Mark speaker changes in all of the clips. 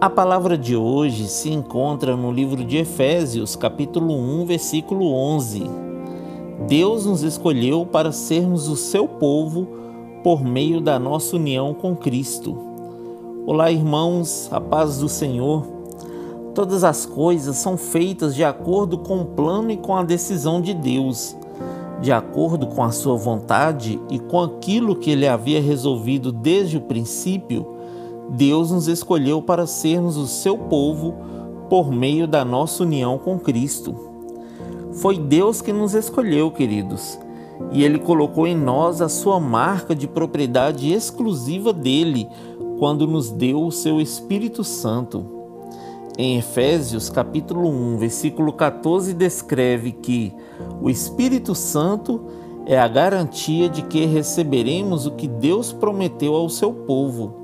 Speaker 1: A palavra de hoje se encontra no livro de Efésios, capítulo 1, versículo 11. Deus nos escolheu para sermos o seu povo por meio da nossa união com Cristo. Olá, irmãos, a paz do Senhor. Todas as coisas são feitas de acordo com o plano e com a decisão de Deus, de acordo com a sua vontade e com aquilo que ele havia resolvido desde o princípio Deus nos escolheu para sermos o seu povo por meio da nossa união com Cristo. Foi Deus que nos escolheu, queridos, e Ele colocou em nós a sua marca de propriedade exclusiva dele quando nos deu o seu Espírito Santo. Em Efésios capítulo 1, versículo 14 descreve que o Espírito Santo é a garantia de que receberemos o que Deus prometeu ao seu povo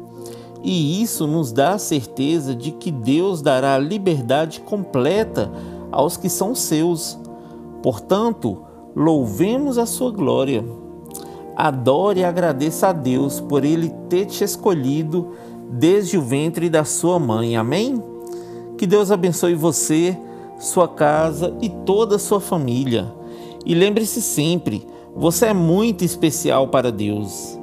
Speaker 1: e isso nos dá a certeza de que Deus dará liberdade completa aos que são seus. Portanto, louvemos a sua glória. Adore e agradeça a Deus por ele ter te escolhido desde o ventre da sua mãe. Amém? Que Deus abençoe você, sua casa e toda a sua família. E lembre-se sempre, você é muito especial para Deus.